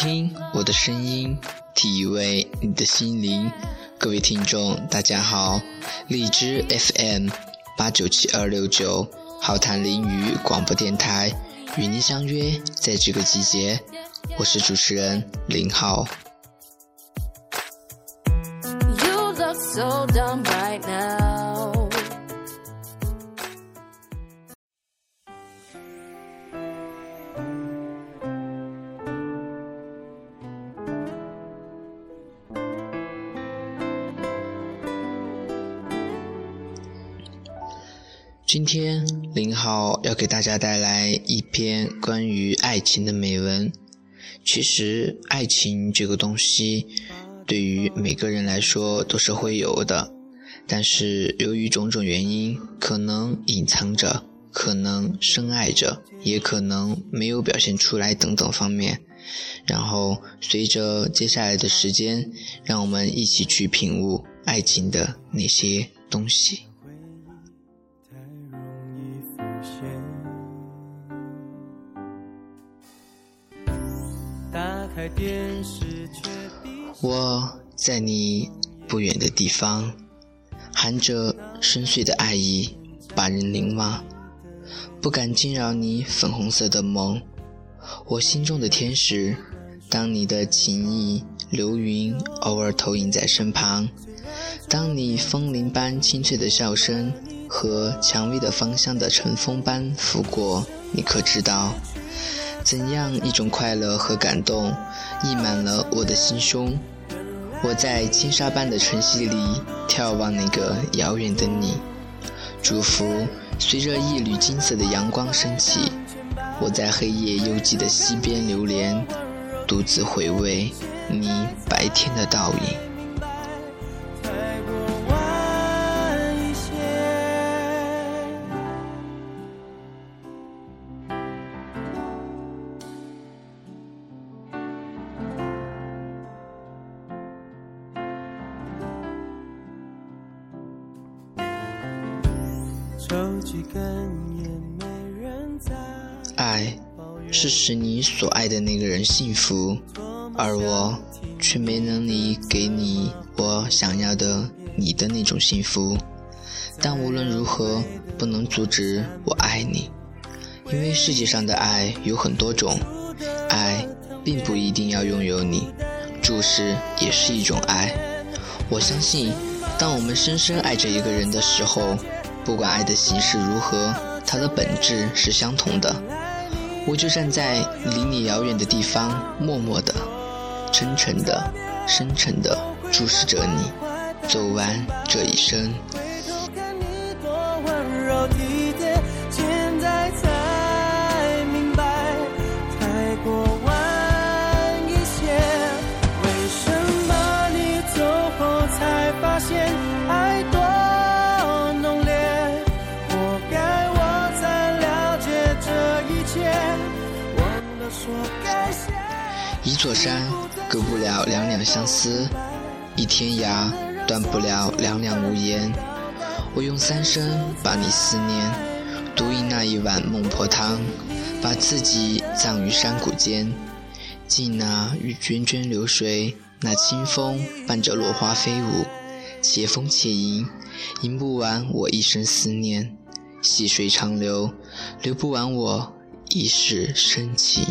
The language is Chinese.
听我的声音，体味你的心灵。各位听众，大家好，荔枝 FM 八九七二六九，好谈淋雨广播电台，与您相约在这个季节。我是主持人林浩。今天林浩要给大家带来一篇关于爱情的美文。其实，爱情这个东西，对于每个人来说都是会有的，但是由于种种原因，可能隐藏着，可能深爱着，也可能没有表现出来等等方面。然后，随着接下来的时间，让我们一起去品悟爱情的那些东西。我在你不远的地方，含着深邃的爱意，把人凝望，不敢惊扰你粉红色的梦。我心中的天使，当你的情意流云偶尔投影在身旁，当你风铃般清脆的笑声和蔷薇的芳香的晨风般拂过，你可知道？怎样一种快乐和感动，溢满了我的心胸。我在金沙般的晨曦里眺望那个遥远的你，祝福随着一缕金色的阳光升起。我在黑夜幽寂的溪边流连，独自回味你白天的倒影。爱是使你所爱的那个人幸福，而我却没能力给你我想要的你的那种幸福。但无论如何，不能阻止我爱你，因为世界上的爱有很多种，爱并不一定要拥有你，注视也是一种爱。我相信，当我们深深爱着一个人的时候。不管爱的形式如何，它的本质是相同的。我就站在离你遥远的地方，默默的、真诚的、深沉的注视着你，走完这一生。一座山隔不了两两相思，一天涯断不了两两无言。我用三生把你思念，独饮那一碗孟婆汤，把自己葬于山谷间。静那与涓涓流水，那清风伴着落花飞舞，且风且吟，吟不完我一生思念。细水长流，流不完我一世深情。